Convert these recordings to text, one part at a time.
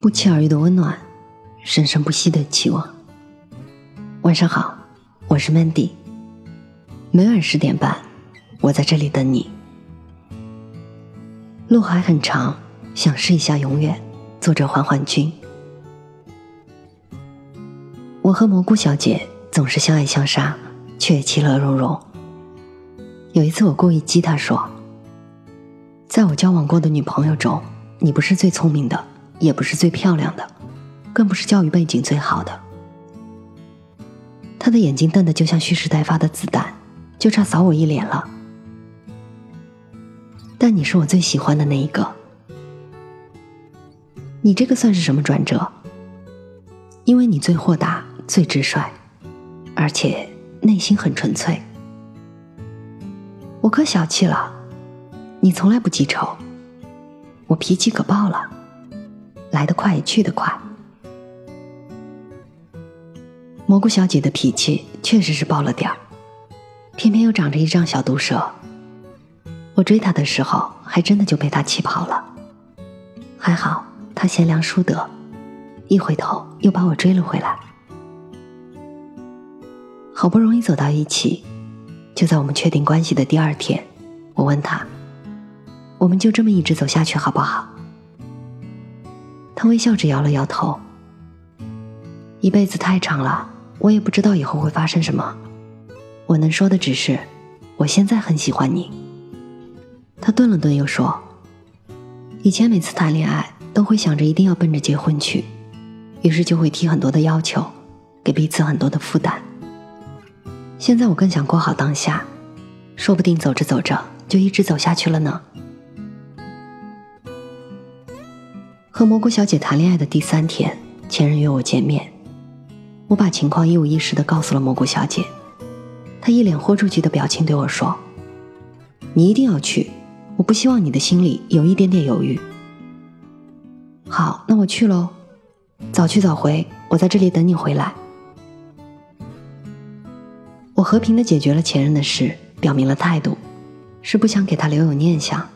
不期而遇的温暖，生生不息的期望。晚上好，我是 Mandy。每晚十点半，我在这里等你。路还很长，想试一下永远。作者：缓缓君。我和蘑菇小姐总是相爱相杀，却也其乐融融。有一次，我故意激她说：“在我交往过的女朋友中，你不是最聪明的。”也不是最漂亮的，更不是教育背景最好的。他的眼睛瞪得就像蓄势待发的子弹，就差扫我一脸了。但你是我最喜欢的那一个。你这个算是什么转折？因为你最豁达、最直率，而且内心很纯粹。我可小气了，你从来不记仇。我脾气可爆了。来得快，去得快。蘑菇小姐的脾气确实是爆了点儿，偏偏又长着一张小毒蛇。我追她的时候，还真的就被她气跑了。还好她贤良淑德，一回头又把我追了回来。好不容易走到一起，就在我们确定关系的第二天，我问她：“我们就这么一直走下去好不好？”他微笑着摇了摇头。一辈子太长了，我也不知道以后会发生什么。我能说的只是，我现在很喜欢你。他顿了顿，又说：“以前每次谈恋爱，都会想着一定要奔着结婚去，于是就会提很多的要求，给彼此很多的负担。现在我更想过好当下，说不定走着走着就一直走下去了呢。”和蘑菇小姐谈恋爱的第三天，前任约我见面，我把情况一五一十的告诉了蘑菇小姐，她一脸豁出去的表情对我说：“你一定要去，我不希望你的心里有一点点犹豫。”好，那我去喽，早去早回，我在这里等你回来。我和平的解决了前任的事，表明了态度，是不想给他留有念想。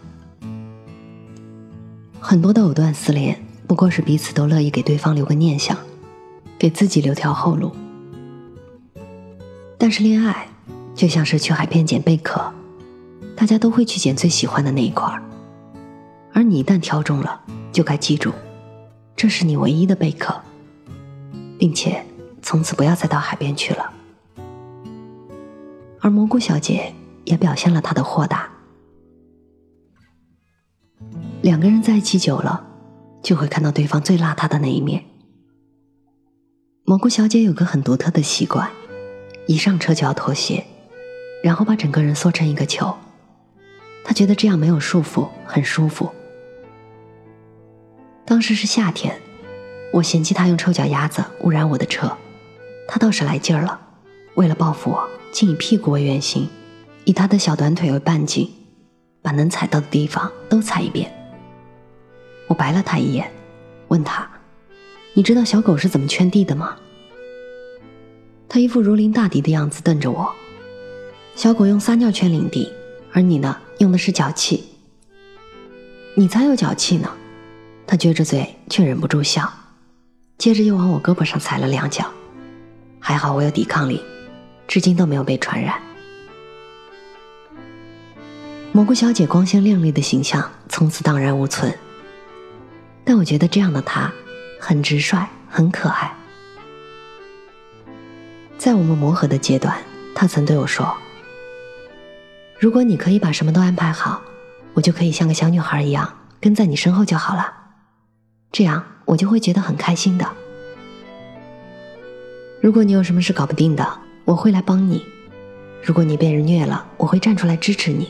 很多的藕断丝连，不过是彼此都乐意给对方留个念想，给自己留条后路。但是恋爱就像是去海边捡贝壳，大家都会去捡最喜欢的那一块儿，而你一旦挑中了，就该记住，这是你唯一的贝壳，并且从此不要再到海边去了。而蘑菇小姐也表现了她的豁达。两个人在一起久了，就会看到对方最邋遢的那一面。蘑菇小姐有个很独特的习惯，一上车就要脱鞋，然后把整个人缩成一个球。她觉得这样没有束缚，很舒服。当时是夏天，我嫌弃她用臭脚丫子污染我的车，她倒是来劲儿了，为了报复我，竟以屁股为圆心，以她的小短腿为半径，把能踩到的地方都踩一遍。我白了他一眼，问他：“你知道小狗是怎么圈地的吗？”他一副如临大敌的样子瞪着我。小狗用撒尿圈领地，而你呢，用的是脚气。你才有脚气呢！他撅着嘴，却忍不住笑，接着又往我胳膊上踩了两脚。还好我有抵抗力，至今都没有被传染。蘑菇小姐光鲜亮丽的形象从此荡然无存。但我觉得这样的他，很直率，很可爱。在我们磨合的阶段，他曾对我说：“如果你可以把什么都安排好，我就可以像个小女孩一样跟在你身后就好了，这样我就会觉得很开心的。如果你有什么事搞不定的，我会来帮你；如果你被人虐了，我会站出来支持你；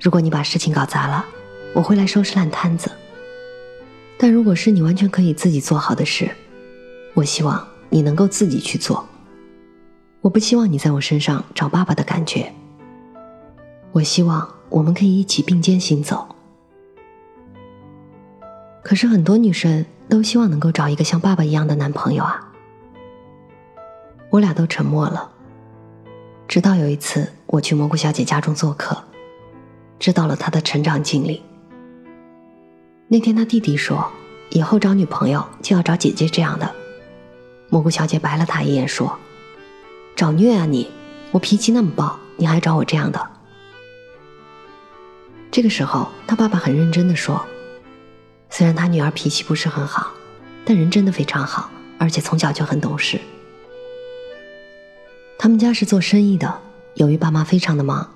如果你把事情搞砸了，我会来收拾烂摊子。”但如果是你完全可以自己做好的事，我希望你能够自己去做。我不希望你在我身上找爸爸的感觉。我希望我们可以一起并肩行走。可是很多女生都希望能够找一个像爸爸一样的男朋友啊。我俩都沉默了。直到有一次我去蘑菇小姐家中做客，知道了她的成长经历。那天他弟弟说以后找女朋友就要找姐姐这样的。蘑菇小姐白了他一眼，说：“找虐啊你！我脾气那么暴，你还找我这样的？”这个时候，他爸爸很认真的说：“虽然他女儿脾气不是很好，但人真的非常好，而且从小就很懂事。他们家是做生意的，由于爸妈非常的忙，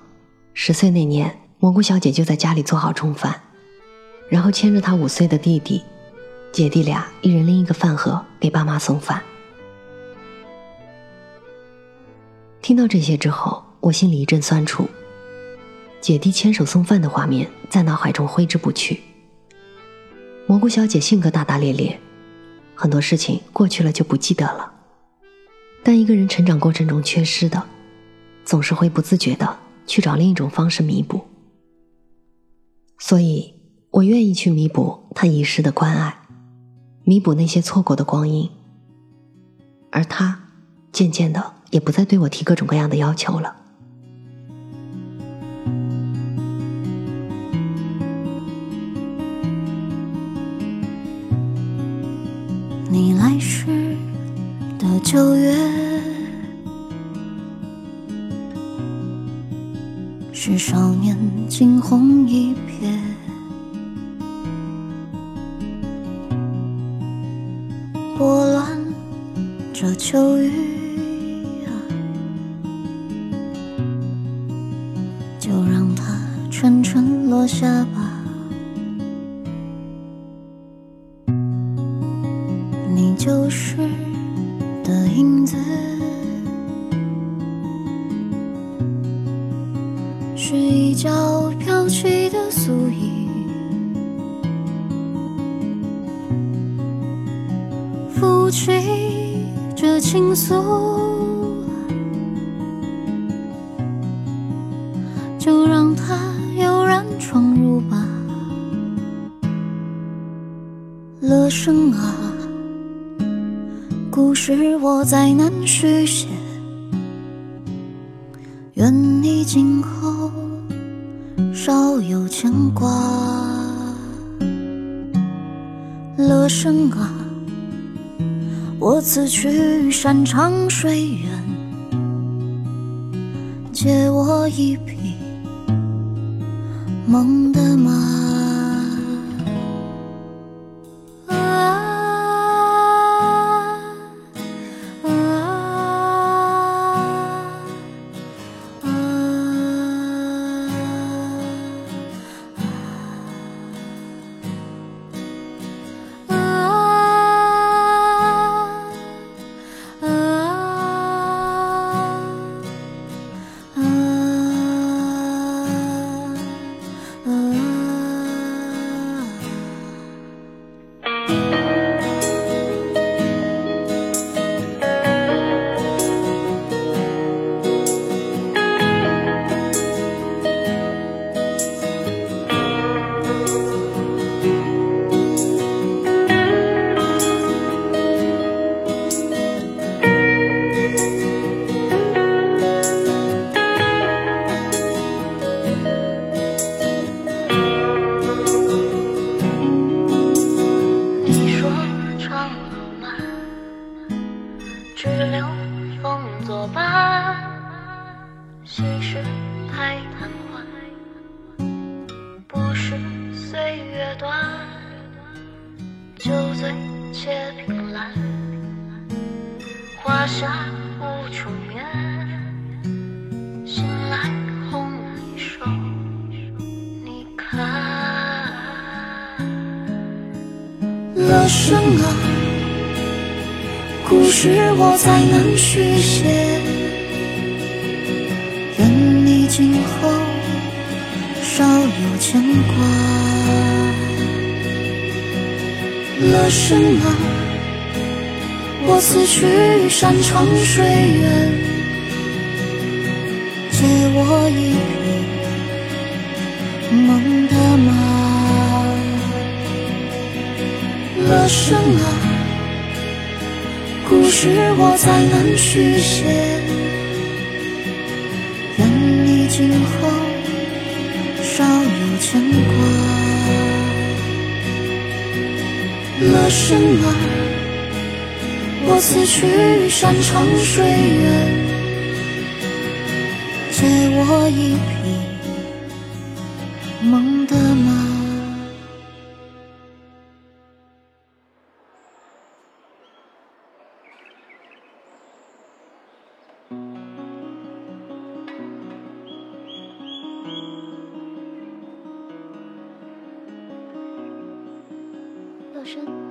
十岁那年，蘑菇小姐就在家里做好中饭，然后牵着他五岁的弟弟，姐弟俩一人拎一个饭盒给爸妈送饭。”听到这些之后，我心里一阵酸楚。姐弟牵手送饭的画面在脑海中挥之不去。蘑菇小姐性格大大咧咧，很多事情过去了就不记得了。但一个人成长过程中缺失的，总是会不自觉的去找另一种方式弥补。所以我愿意去弥补他遗失的关爱，弥补那些错过的光阴。而他，渐渐的。也不再对我提各种各样的要求了。你来时的九月，是少年惊鸿一瞥，这秋雨啊，就让它。沉沉落下吧，你旧时的影子，是一角飘起的素情愫，就让它悠然闯入吧。乐生啊，故事我再难续写。愿你今后少有牵挂。乐生啊，我此去山长水远，借我一匹梦的马。岁月短，酒醉且凭栏。花下无处眠，醒来红衣手，你看。乐生啊，故事我再难续写。愿你今后。少有牵挂。了什么。我此去山长水远，借我一匹梦的马。了什么，故事我再难续写，愿你今后牵挂。了什么，我此去山长水远，借我一匹梦的马。乐生。